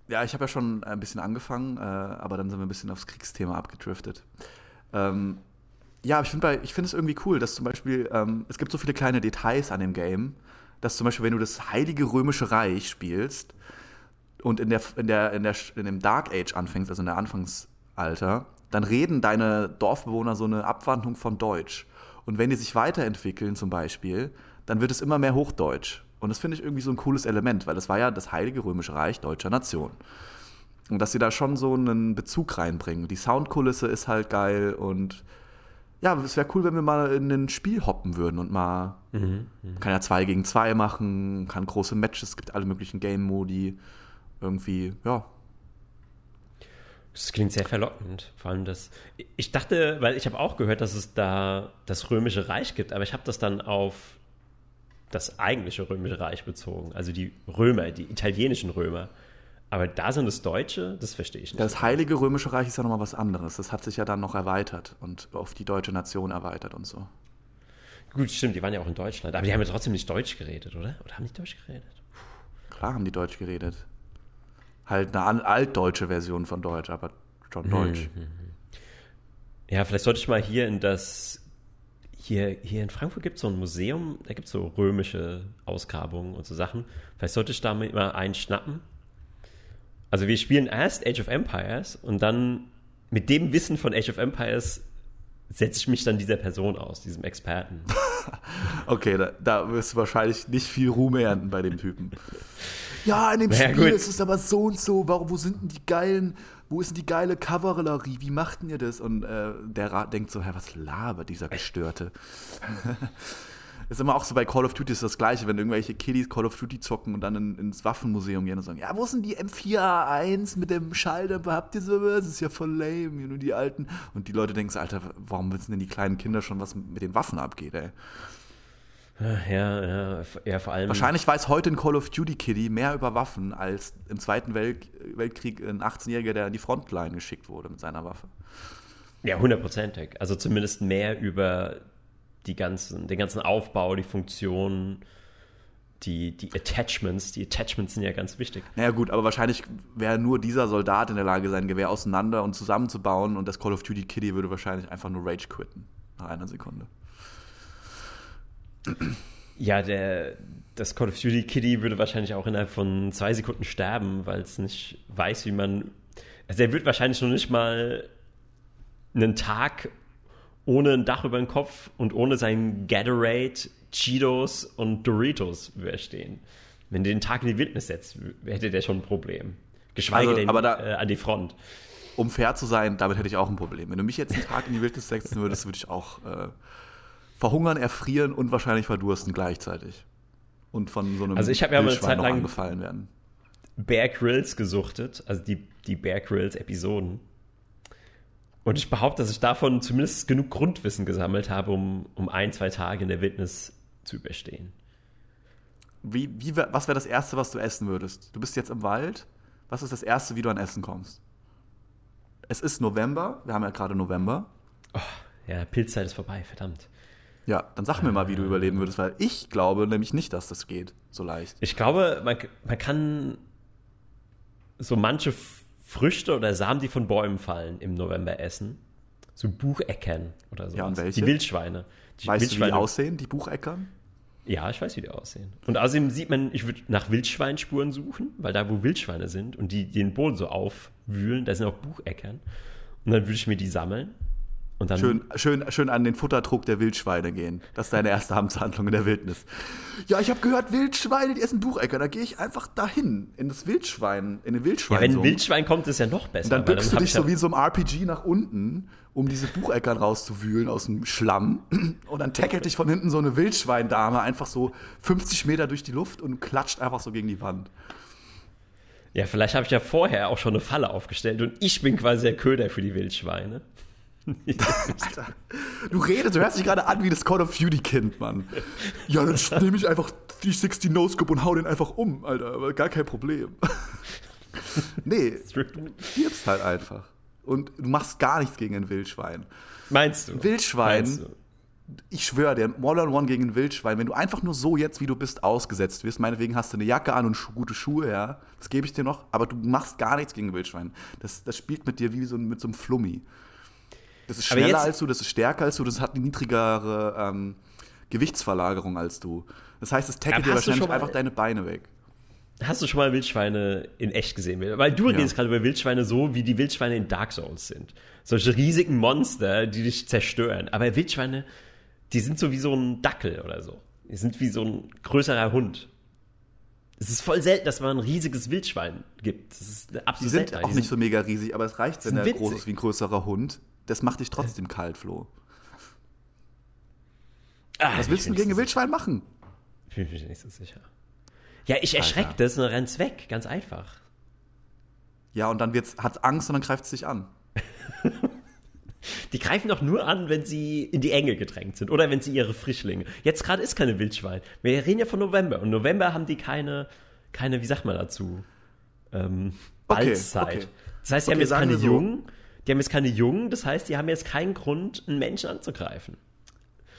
[SPEAKER 2] Ja, ich habe ja schon ein bisschen angefangen, äh, aber dann sind wir ein bisschen aufs Kriegsthema abgedriftet. Ähm, ja, ich finde find es irgendwie cool, dass zum Beispiel, ähm, es gibt so viele kleine Details an dem Game, dass zum Beispiel, wenn du das Heilige Römische Reich spielst und in, der, in, der, in, der, in dem Dark Age anfängst, also in der Anfangsalter, dann reden deine Dorfbewohner so eine Abwandlung von Deutsch. Und wenn die sich weiterentwickeln zum Beispiel, dann wird es immer mehr Hochdeutsch. Und das finde ich irgendwie so ein cooles Element, weil das war ja das Heilige Römische Reich deutscher Nation. Und dass sie da schon so einen Bezug reinbringen. Die Soundkulisse ist halt geil und ja, es wäre cool, wenn wir mal in ein Spiel hoppen würden und mal. Mhm, mh. Kann ja 2 gegen 2 machen, kann große Matches, es gibt alle möglichen Game-Modi. Irgendwie, ja.
[SPEAKER 3] Das klingt sehr verlockend. Vor allem das. Ich dachte, weil ich habe auch gehört, dass es da das Römische Reich gibt, aber ich habe das dann auf das eigentliche Römische Reich bezogen. Also die Römer, die italienischen Römer. Aber da sind es Deutsche, das verstehe ich nicht.
[SPEAKER 2] Das Heilige Römische Reich ist ja nochmal was anderes. Das hat sich ja dann noch erweitert und auf die deutsche Nation erweitert und so.
[SPEAKER 3] Gut, stimmt, die waren ja auch in Deutschland. Aber die haben ja trotzdem nicht Deutsch geredet, oder? Oder haben die Deutsch geredet?
[SPEAKER 2] Puh. Klar haben die Deutsch geredet. Halt eine altdeutsche Version von Deutsch, aber schon hm, Deutsch. Hm, hm.
[SPEAKER 3] Ja, vielleicht sollte ich mal hier in das. Hier, hier in Frankfurt gibt es so ein Museum, da gibt es so römische Ausgrabungen und so Sachen. Vielleicht sollte ich da mal einen schnappen also wir spielen erst Age of Empires und dann mit dem Wissen von Age of Empires setze ich mich dann dieser Person aus, diesem Experten.
[SPEAKER 2] okay, da, da, wirst du wahrscheinlich nicht viel Ruhm ernten bei dem Typen. Ja, in dem naja, Spiel gut. ist es aber so und so. Warum, wo sind denn die geilen, wo ist denn die geile Kavallerie? Wie macht denn ihr das? Und äh, der Rat denkt so, hä, was labert dieser Gestörte? ist immer auch so bei Call of Duty ist das gleiche, wenn irgendwelche Kiddies Call of Duty zocken und dann in, ins Waffenmuseum gehen und sagen, ja, wo sind die M4A1 mit dem Schalldämpfer? Habt ihr sowas? Das ist ja voll lame, nur die alten. Und die Leute denken so, Alter, warum wissen denn die kleinen Kinder schon, was mit den Waffen abgeht, ey?
[SPEAKER 3] Ja, ja, ja, vor allem.
[SPEAKER 2] Wahrscheinlich weiß heute ein Call of Duty Kiddie mehr über Waffen als im Zweiten Welt Weltkrieg ein 18-Jähriger, der an die Frontline geschickt wurde mit seiner Waffe.
[SPEAKER 3] Ja, hundertprozentig. Also zumindest mehr über die ganzen, den ganzen Aufbau, die Funktionen, die, die Attachments, die Attachments sind ja ganz wichtig.
[SPEAKER 2] Naja gut, aber wahrscheinlich wäre nur dieser Soldat in der Lage, sein Gewehr auseinander und zusammenzubauen und das Call of Duty Kitty würde wahrscheinlich einfach nur Rage quitten nach einer Sekunde.
[SPEAKER 3] Ja, der, das Call of Duty Kitty würde wahrscheinlich auch innerhalb von zwei Sekunden sterben, weil es nicht weiß, wie man. Also er wird wahrscheinlich noch nicht mal einen Tag ohne ein Dach über den Kopf und ohne sein Gatorade, Cheetos und Doritos überstehen. Wenn du den Tag in die Wildnis setzt, hätte der schon ein Problem. Geschweige also, denn aber da, äh, an die Front.
[SPEAKER 2] Um fair zu sein, damit hätte ich auch ein Problem. Wenn du mich jetzt einen Tag in die Wildnis setzen würdest, würde ich auch äh, verhungern, erfrieren und wahrscheinlich verdursten gleichzeitig. Und von so einem
[SPEAKER 3] also ich habe ja mal eine Zeit lang
[SPEAKER 2] angefallen werden.
[SPEAKER 3] Bear Grylls gesuchtet, also die, die Bear Grylls Episoden. Und ich behaupte, dass ich davon zumindest genug Grundwissen gesammelt habe, um, um ein, zwei Tage in der Wildnis zu überstehen.
[SPEAKER 2] Wie, wie, was wäre das Erste, was du essen würdest? Du bist jetzt im Wald. Was ist das Erste, wie du an Essen kommst? Es ist November. Wir haben ja gerade November.
[SPEAKER 3] Oh, ja, Pilzzeit ist vorbei, verdammt.
[SPEAKER 2] Ja, dann sag mir mal, wie du überleben würdest, weil ich glaube nämlich nicht, dass das geht so leicht.
[SPEAKER 3] Ich glaube, man, man kann so manche Früchte oder Samen, die von Bäumen fallen, im November essen. So Bucheckern oder so.
[SPEAKER 2] Ja, und welche?
[SPEAKER 3] Die Wildschweine. Die
[SPEAKER 2] weißt Wildschweine. du, wie die aussehen, die Bucheckern?
[SPEAKER 3] Ja, ich weiß, wie die aussehen. Und außerdem sieht man, ich würde nach Wildschweinspuren suchen, weil da, wo Wildschweine sind und die, die den Boden so aufwühlen, da sind auch Bucheckern. Und dann würde ich mir die sammeln
[SPEAKER 2] schön, schön, schön an den Futterdruck der Wildschweine gehen. Das ist deine erste Amtshandlung in der Wildnis. Ja, ich habe gehört, Wildschweine, die essen Buchecker. Da gehe ich einfach dahin, in das Wildschwein, in den Wildschwein.
[SPEAKER 3] Ja, wenn ein Wildschwein kommt, ist ja noch besser.
[SPEAKER 2] Und dann bückst du dich so wie so im RPG nach unten, um diese Bucheckern rauszuwühlen aus dem Schlamm. Und dann tackelt dich von hinten so eine Wildschweindame einfach so 50 Meter durch die Luft und klatscht einfach so gegen die Wand.
[SPEAKER 3] Ja, vielleicht habe ich ja vorher auch schon eine Falle aufgestellt und ich bin quasi der Köder für die Wildschweine.
[SPEAKER 2] Du redest, du hörst dich gerade an wie das Call of Duty Kind, Mann. Ja, dann nehme ich einfach die 60 No Scope und hau den einfach um, Alter, aber gar kein Problem. nee, du stirbst halt einfach. Und du machst gar nichts gegen ein Wildschwein.
[SPEAKER 3] Meinst du?
[SPEAKER 2] Wildschwein, Meinst du? ich schwöre dir, -on -one gegen ein Wildschwein, wenn du einfach nur so jetzt, wie du bist, ausgesetzt wirst, meinetwegen hast du eine Jacke an und schu gute Schuhe, ja, das gebe ich dir noch, aber du machst gar nichts gegen ein Wildschwein. Das, das spielt mit dir wie so, mit so einem Flummi. Das ist schneller als du, das ist stärker als du, das hat eine niedrigere ähm, Gewichtsverlagerung als du. Das heißt, es tackelt dir wahrscheinlich einfach deine Beine weg.
[SPEAKER 3] Hast du schon mal Wildschweine in echt gesehen? Weil du ja. redest gerade über Wildschweine so, wie die Wildschweine in Dark Souls sind. Solche riesigen Monster, die dich zerstören. Aber Wildschweine, die sind so wie so ein Dackel oder so. Die sind wie so ein größerer Hund. Es ist voll selten, dass man ein riesiges Wildschwein gibt. Das ist
[SPEAKER 2] absolut Die sind selten. auch die nicht so mega riesig, aber es reicht, wenn der groß ist wie ein größerer Hund. Das macht dich trotzdem kalt, Flo. Ach, Was willst du gegen ein Wildschwein machen?
[SPEAKER 3] Ich bin mir nicht so sicher. Ja, ich erschrecke das und rennt's weg, ganz einfach.
[SPEAKER 2] Ja, und dann hat es Angst und dann greift es dich an.
[SPEAKER 3] Die greifen doch nur an, wenn sie in die Enge gedrängt sind oder wenn sie ihre Frischlinge. Jetzt gerade ist keine Wildschwein. Wir reden ja von November und November haben die keine, keine, wie sagt man dazu? Ähm, Balzzeit. Okay, okay. Das heißt, die okay, haben jetzt keine so. Jungen. Die haben jetzt keine Jungen. Das heißt, die haben jetzt keinen Grund, einen Menschen anzugreifen.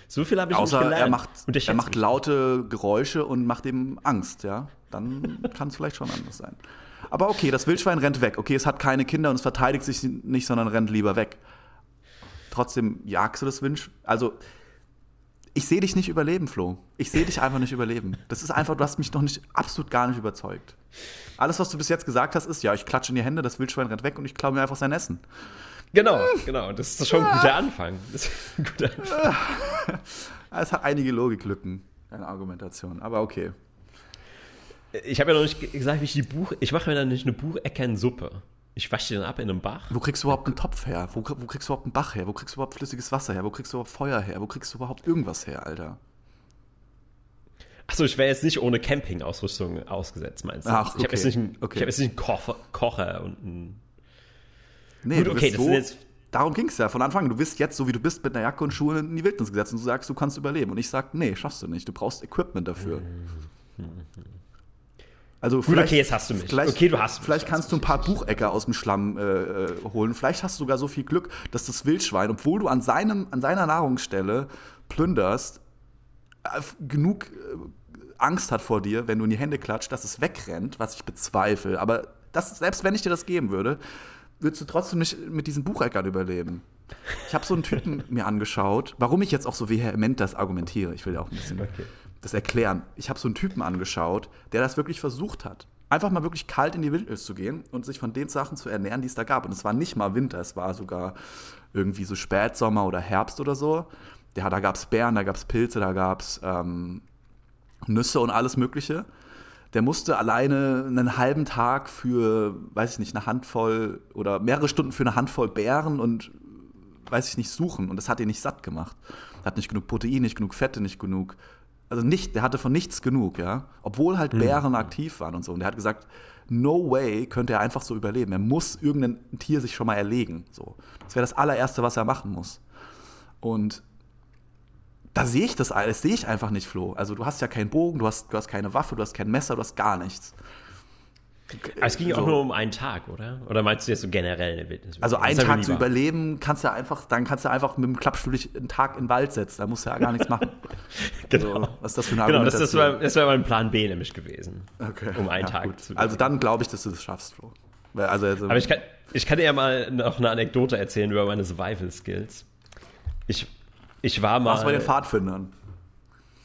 [SPEAKER 3] So viel habe ich
[SPEAKER 2] Außer nicht gelernt. Er macht, er macht laute Geräusche und macht ihm Angst, ja. Dann kann es vielleicht schon anders sein. Aber okay, das Wildschwein rennt weg. Okay, es hat keine Kinder und es verteidigt sich nicht, sondern rennt lieber weg. Trotzdem jagst du das Wünsch. Also, ich sehe dich nicht überleben, Flo. Ich sehe dich einfach nicht überleben. Das ist einfach, du hast mich noch nicht, absolut gar nicht überzeugt. Alles, was du bis jetzt gesagt hast, ist, ja, ich klatsche in die Hände, das Wildschwein rennt weg und ich klaue mir einfach sein Essen.
[SPEAKER 3] Genau, genau. Das ist schon ein guter Anfang. Das ist ein guter Anfang.
[SPEAKER 2] Es hat einige Logiklücken, deine Argumentation, aber okay.
[SPEAKER 3] Ich habe ja noch nicht gesagt, wie ich die Buch. Ich mache mir dann nicht eine Bucheckernsuppe. Ich wasche den ab in einem Bach.
[SPEAKER 2] Wo kriegst du überhaupt einen Topf her? Wo, wo, kriegst du überhaupt einen Bach her? Wo kriegst du überhaupt flüssiges Wasser her? Wo kriegst du überhaupt Feuer her? Wo kriegst du überhaupt irgendwas her, Alter?
[SPEAKER 3] Achso, ich wäre jetzt nicht ohne Campingausrüstung ausgesetzt, meinst du?
[SPEAKER 2] Ach, okay.
[SPEAKER 3] Ich habe jetzt nicht einen, okay. hab jetzt nicht einen Kocher, Kocher und einen
[SPEAKER 2] Nee, Gut, okay, das so, jetzt... Darum ging es ja von Anfang an. Du bist jetzt, so wie du bist, mit einer Jacke und Schuhen in die Wildnis gesetzt und du sagst, du kannst überleben. Und ich sag, nee, schaffst du nicht. Du brauchst Equipment dafür. Also Gut,
[SPEAKER 3] okay, jetzt hast du mich.
[SPEAKER 2] okay, du hast mich. Vielleicht kannst du ein paar Buchecker aus dem Schlamm äh, äh, holen. Vielleicht hast du sogar so viel Glück, dass das Wildschwein, obwohl du an, seinem, an seiner Nahrungsstelle plünderst, äh, genug äh, Angst hat vor dir, wenn du in die Hände klatscht, dass es wegrennt, was ich bezweifle. Aber das, selbst wenn ich dir das geben würde, würdest du trotzdem nicht mit diesen Bucheckern überleben. Ich habe so einen Typen mir angeschaut, warum ich jetzt auch so vehement das argumentiere. Ich will ja auch ein bisschen okay. Das erklären. Ich habe so einen Typen angeschaut, der das wirklich versucht hat. Einfach mal wirklich kalt in die Wildnis zu gehen und sich von den Sachen zu ernähren, die es da gab. Und es war nicht mal Winter, es war sogar irgendwie so Spätsommer oder Herbst oder so. Ja, da gab es Bären, da gab es Pilze, da gab es ähm, Nüsse und alles Mögliche der musste alleine einen halben Tag für, weiß ich nicht, eine Handvoll oder mehrere Stunden für eine Handvoll Beeren und weiß ich nicht, suchen. Und das hat ihn nicht satt gemacht. Hat nicht genug Protein, nicht genug Fette, nicht genug. Also nicht, der hatte von nichts genug, ja. Obwohl halt mhm. Bären aktiv waren und so. Und der hat gesagt, no way könnte er einfach so überleben. Er muss irgendein Tier sich schon mal erlegen. So. Das wäre das allererste, was er machen muss. Und da sehe ich das alles, sehe ich einfach nicht, Flo. Also du hast ja keinen Bogen, du hast, du hast keine Waffe, du hast kein Messer, du hast gar nichts.
[SPEAKER 3] Aber es ging so. auch nur um einen Tag, oder? Oder meinst du jetzt so generell eine Wildnis?
[SPEAKER 2] Also einen Tag zu überleben, kannst du einfach, dann kannst du einfach mit dem Klappstuhl dich einen Tag in den Wald setzen, da musst du ja gar nichts machen.
[SPEAKER 3] genau. Also, was ist das für eine Genau, das, das wäre wär mein Plan B nämlich gewesen.
[SPEAKER 2] Okay.
[SPEAKER 3] Um einen ja, Tag
[SPEAKER 2] gut. zu überleben. Also dann glaube ich, dass du das schaffst, Flo.
[SPEAKER 3] Also, also Aber ich kann, ich kann dir ja mal noch eine Anekdote erzählen über meine Survival Skills. Ich ich war mal. Was
[SPEAKER 2] bei den Pfadfindern?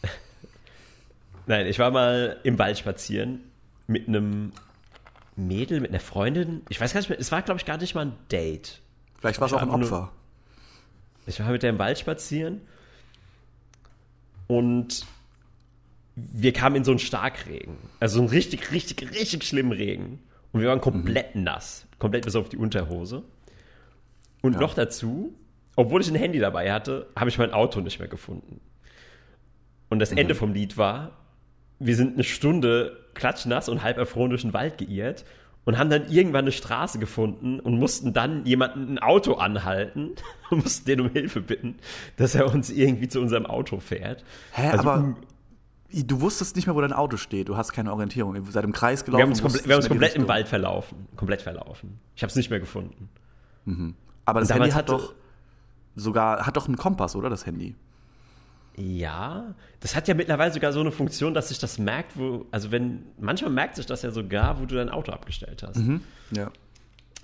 [SPEAKER 3] Nein, ich war mal im Wald spazieren mit einem Mädel, mit einer Freundin. Ich weiß gar nicht mehr, es war, glaube ich, gar nicht mal ein Date.
[SPEAKER 2] Vielleicht war es auch ein Opfer. Nur,
[SPEAKER 3] ich war mit der im Wald spazieren und wir kamen in so einen Starkregen. Also einen richtig, richtig, richtig schlimmen Regen. Und wir waren komplett mhm. nass. Komplett bis auf die Unterhose. Und ja. noch dazu obwohl ich ein Handy dabei hatte, habe ich mein Auto nicht mehr gefunden. Und das mhm. Ende vom Lied war, wir sind eine Stunde klatschnass und halb erfroren durch den Wald geirrt und haben dann irgendwann eine Straße gefunden und mussten dann jemanden ein Auto anhalten und mussten den um Hilfe bitten, dass er uns irgendwie zu unserem Auto fährt.
[SPEAKER 2] Hä, also, aber du wusstest nicht mehr, wo dein Auto steht. Du hast keine Orientierung. Ihr seid im Kreis gelaufen.
[SPEAKER 3] Wir haben uns, komple wir haben uns komplett im Wald verlaufen. Komplett verlaufen. Ich habe es nicht mehr gefunden.
[SPEAKER 2] Mhm. Aber das Handy hat doch sogar, hat doch einen Kompass, oder das Handy?
[SPEAKER 3] Ja, das hat ja mittlerweile sogar so eine Funktion, dass sich das merkt, wo, also wenn, manchmal merkt sich das ja sogar, wo du dein Auto abgestellt hast. Mhm,
[SPEAKER 2] ja.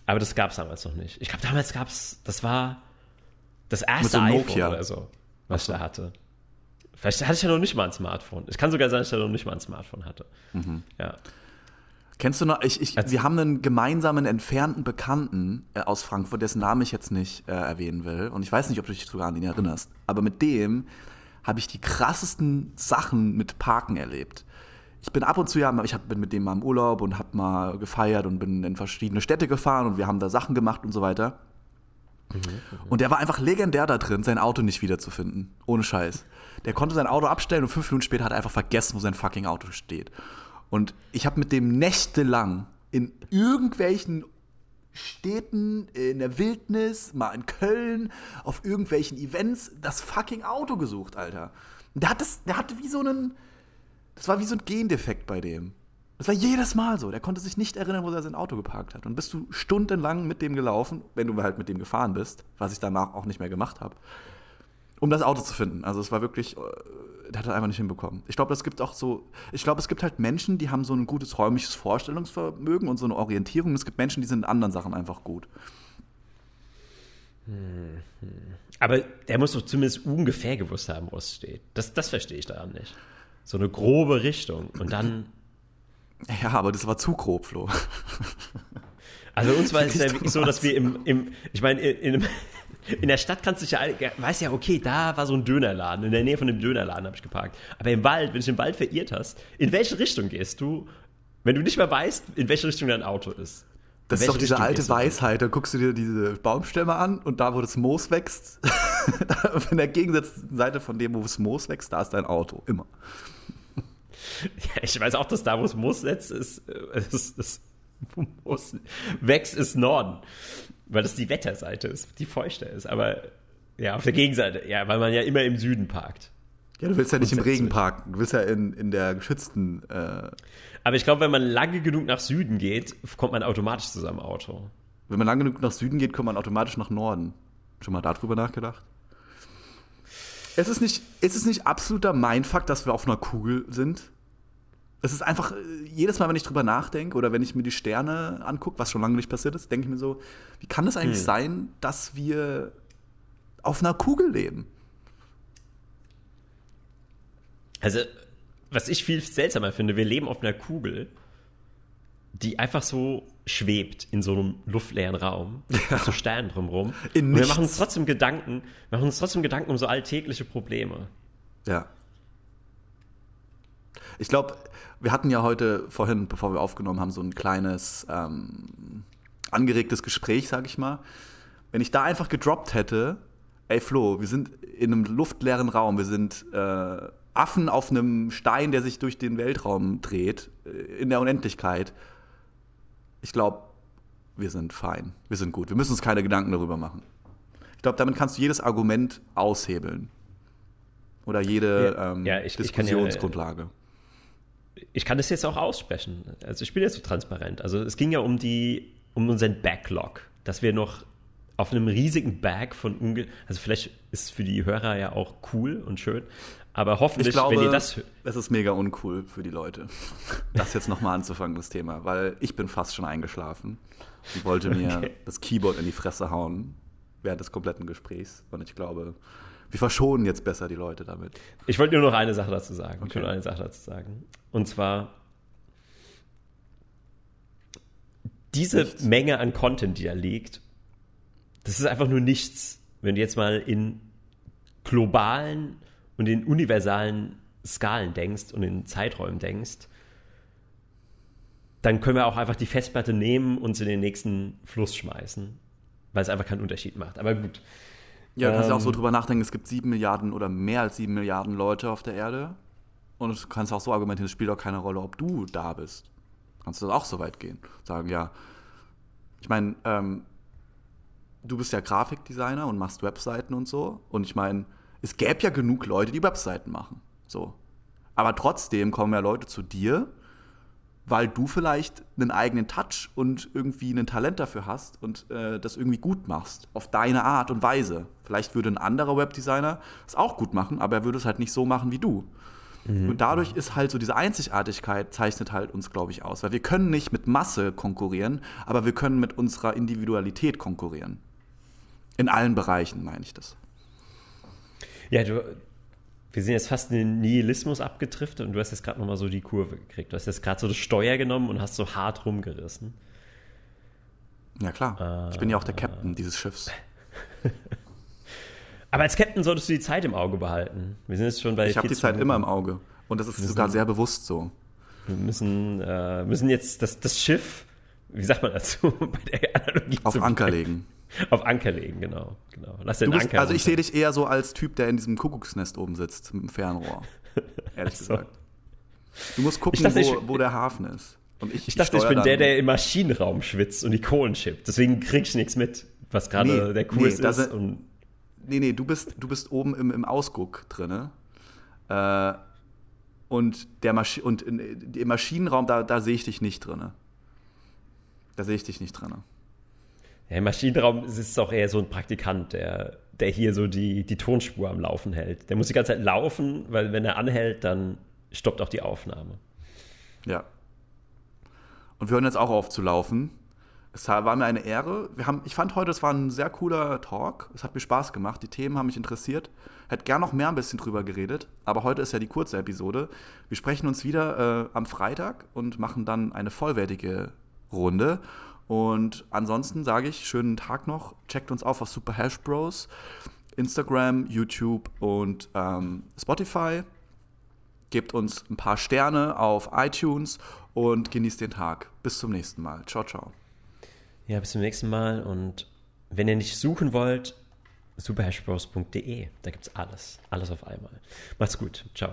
[SPEAKER 3] Aber das gab es damals noch nicht. Ich glaube, damals gab es, das war das erste so iPhone Nokia. oder so, was ich da hatte. Vielleicht hatte ich ja noch nicht mal ein Smartphone. Es kann sogar sein, dass ich ja noch nicht mal ein Smartphone hatte. Mhm. Ja.
[SPEAKER 2] Kennst du noch, ich, ich, wir haben einen gemeinsamen entfernten Bekannten äh, aus Frankfurt, dessen Namen ich jetzt nicht äh, erwähnen will. Und ich weiß nicht, ob du dich sogar an ihn erinnerst. Aber mit dem habe ich die krassesten Sachen mit Parken erlebt. Ich bin ab und zu ja, ich hab, bin mit dem mal im Urlaub und habe mal gefeiert und bin in verschiedene Städte gefahren und wir haben da Sachen gemacht und so weiter. Mhm, und der war einfach legendär da drin, sein Auto nicht wiederzufinden. Ohne Scheiß. Der konnte sein Auto abstellen und fünf Minuten später hat er einfach vergessen, wo sein fucking Auto steht. Und ich habe mit dem nächtelang in irgendwelchen Städten, in der Wildnis, mal in Köln, auf irgendwelchen Events das fucking Auto gesucht, Alter. Und der, hat das, der hatte wie so einen. Das war wie so ein Gendefekt bei dem. Das war jedes Mal so. Der konnte sich nicht erinnern, wo er sein Auto geparkt hat. Und bist du stundenlang mit dem gelaufen, wenn du halt mit dem gefahren bist, was ich danach auch nicht mehr gemacht habe, um das Auto zu finden. Also es war wirklich, äh, der hat das einfach nicht hinbekommen. Ich glaube, es gibt auch so, ich glaube, es gibt halt Menschen, die haben so ein gutes räumliches Vorstellungsvermögen und so eine Orientierung. Und es gibt Menschen, die sind in anderen Sachen einfach gut.
[SPEAKER 3] Hm, hm. Aber der muss doch zumindest ungefähr gewusst haben, wo es steht. Das, das verstehe ich daran nicht. So eine grobe Richtung und dann.
[SPEAKER 2] Ja, aber das war zu grob, Flo.
[SPEAKER 3] Also uns war es ja wirklich so, dass wir im, im ich meine, in, in, in der Stadt kannst du dich ja, weißt ja, okay, da war so ein Dönerladen, in der Nähe von dem Dönerladen habe ich geparkt. Aber im Wald, wenn du dich im Wald verirrt hast, in welche Richtung gehst du, wenn du nicht mehr weißt, in welche Richtung dein Auto ist?
[SPEAKER 2] Das ist doch diese alte Weisheit. Da guckst du dir diese Baumstämme an und da, wo das Moos wächst, in der gegensätzlichen Seite von dem, wo das Moos wächst, da ist dein Auto. Immer.
[SPEAKER 3] Ja, ich weiß auch, dass da, wo es Moos wächst, ist, ist, ist, Moos wächst, ist Norden weil das die Wetterseite ist, die feuchter ist. Aber ja, auf der Gegenseite, ja, weil man ja immer im Süden parkt.
[SPEAKER 2] Ja, du willst ja nicht im Regen parken, du willst ja in, in der geschützten. Äh
[SPEAKER 3] Aber ich glaube, wenn man lange genug nach Süden geht, kommt man automatisch zu seinem Auto.
[SPEAKER 2] Wenn man lange genug nach Süden geht, kommt man automatisch nach Norden. Schon mal darüber nachgedacht? Es ist nicht, ist es nicht absoluter Mindfuck, dass wir auf einer Kugel sind? Es ist einfach, äh, jedes Mal, wenn ich drüber nachdenke oder wenn ich mir die Sterne angucke, was schon lange nicht passiert ist, denke ich mir so, wie kann das eigentlich hm. sein, dass wir auf einer Kugel leben?
[SPEAKER 3] Also, was ich viel seltsamer finde, wir leben auf einer Kugel, die einfach so schwebt in so einem luftleeren Raum, ja. so Sternen drumherum. In Und wir machen uns trotzdem Gedanken, wir machen uns trotzdem Gedanken um so alltägliche Probleme.
[SPEAKER 2] Ja. Ich glaube, wir hatten ja heute vorhin, bevor wir aufgenommen haben, so ein kleines ähm, angeregtes Gespräch, sag ich mal. Wenn ich da einfach gedroppt hätte, ey Flo, wir sind in einem luftleeren Raum, wir sind äh, Affen auf einem Stein, der sich durch den Weltraum dreht, äh, in der Unendlichkeit. Ich glaube, wir sind fein, wir sind gut. Wir müssen uns keine Gedanken darüber machen. Ich glaube, damit kannst du jedes Argument aushebeln. Oder jede ja, ähm, ja, ich, Diskussionsgrundlage.
[SPEAKER 3] Ich ich kann das jetzt auch aussprechen. Also ich bin jetzt so transparent. Also es ging ja um die, um unseren Backlog, dass wir noch auf einem riesigen Bag von unge also vielleicht ist es für die Hörer ja auch cool und schön, aber hoffentlich,
[SPEAKER 2] glaube, wenn ihr das es ist mega uncool für die Leute, das jetzt nochmal anzufangen, das Thema, weil ich bin fast schon eingeschlafen und wollte mir okay. das Keyboard in die Fresse hauen während des kompletten Gesprächs und ich glaube, wir verschonen jetzt besser die Leute damit.
[SPEAKER 3] Ich wollte nur noch eine Sache dazu sagen. Okay. Ich eine Sache dazu sagen. Und zwar diese nichts. Menge an Content, die da liegt, das ist einfach nur nichts. Wenn du jetzt mal in globalen und in universalen Skalen denkst und in Zeiträumen denkst, dann können wir auch einfach die Festplatte nehmen und sie in den nächsten Fluss schmeißen, weil es einfach keinen Unterschied macht. Aber gut,
[SPEAKER 2] ja, du kannst ja auch so ähm. drüber nachdenken, es gibt sieben Milliarden oder mehr als sieben Milliarden Leute auf der Erde. Und du kannst auch so argumentieren, es spielt auch keine Rolle, ob du da bist. Kannst du das auch so weit gehen? Sagen, ja. Ich meine, ähm, du bist ja Grafikdesigner und machst Webseiten und so. Und ich meine, es gäbe ja genug Leute, die Webseiten machen. So. Aber trotzdem kommen ja Leute zu dir weil du vielleicht einen eigenen Touch und irgendwie ein Talent dafür hast und äh, das irgendwie gut machst, auf deine Art und Weise. Vielleicht würde ein anderer Webdesigner es auch gut machen, aber er würde es halt nicht so machen wie du. Mhm. Und dadurch ist halt so diese Einzigartigkeit zeichnet halt uns, glaube ich, aus. Weil wir können nicht mit Masse konkurrieren, aber wir können mit unserer Individualität konkurrieren. In allen Bereichen meine ich das.
[SPEAKER 3] Ja, du, wir sind jetzt fast in den Nihilismus abgetrifft und du hast jetzt gerade nochmal so die Kurve gekriegt. Du hast jetzt gerade so das Steuer genommen und hast so hart rumgerissen.
[SPEAKER 2] Ja, klar. Äh, ich bin ja auch der Captain dieses Schiffs.
[SPEAKER 3] Aber als Captain solltest du die Zeit im Auge behalten. Wir sind jetzt schon bei.
[SPEAKER 2] Ich habe die Zeit Minuten. immer im Auge. Und das ist sogar sehr bewusst so.
[SPEAKER 3] Wir müssen, äh, müssen jetzt das, das Schiff, wie sagt man dazu, bei der
[SPEAKER 2] Analogie Auf Anker legen.
[SPEAKER 3] Auf Anker legen, genau. genau.
[SPEAKER 2] Lass den bist, Anker also ich sehe dich eher so als Typ, der in diesem Kuckucksnest oben sitzt, mit dem Fernrohr. Ehrlich so. gesagt. Du musst gucken, dachte, wo, wo, der Hafen ist.
[SPEAKER 3] Und ich, ich dachte, ich, ich bin der, der im Maschinenraum schwitzt und die Kohlen schippt. Deswegen krieg ich nichts mit, was gerade nee, der Kurs nee, ist. Sind, und
[SPEAKER 2] nee, nee, du bist, du bist oben im, im Ausguck drin. Äh, und, der Maschi und in, im Maschinenraum, da, da sehe ich dich nicht drin. Da sehe ich dich nicht drin.
[SPEAKER 3] Ja, Im Maschinenraum ist es auch eher so ein Praktikant, der, der hier so die, die Tonspur am Laufen hält. Der muss die ganze Zeit laufen, weil wenn er anhält, dann stoppt auch die Aufnahme.
[SPEAKER 2] Ja. Und wir hören jetzt auch auf zu laufen. Es war mir eine Ehre. Wir haben, ich fand heute, es war ein sehr cooler Talk. Es hat mir Spaß gemacht. Die Themen haben mich interessiert. Hätte gern noch mehr ein bisschen drüber geredet. Aber heute ist ja die kurze Episode. Wir sprechen uns wieder äh, am Freitag und machen dann eine vollwertige Runde. Und ansonsten sage ich, schönen Tag noch. Checkt uns auf auf Super Hash Bros. Instagram, YouTube und ähm, Spotify. Gebt uns ein paar Sterne auf iTunes und genießt den Tag. Bis zum nächsten Mal. Ciao, ciao.
[SPEAKER 3] Ja, bis zum nächsten Mal und wenn ihr nicht suchen wollt, superhashbros.de, da gibt es alles, alles auf einmal. Macht's gut, ciao.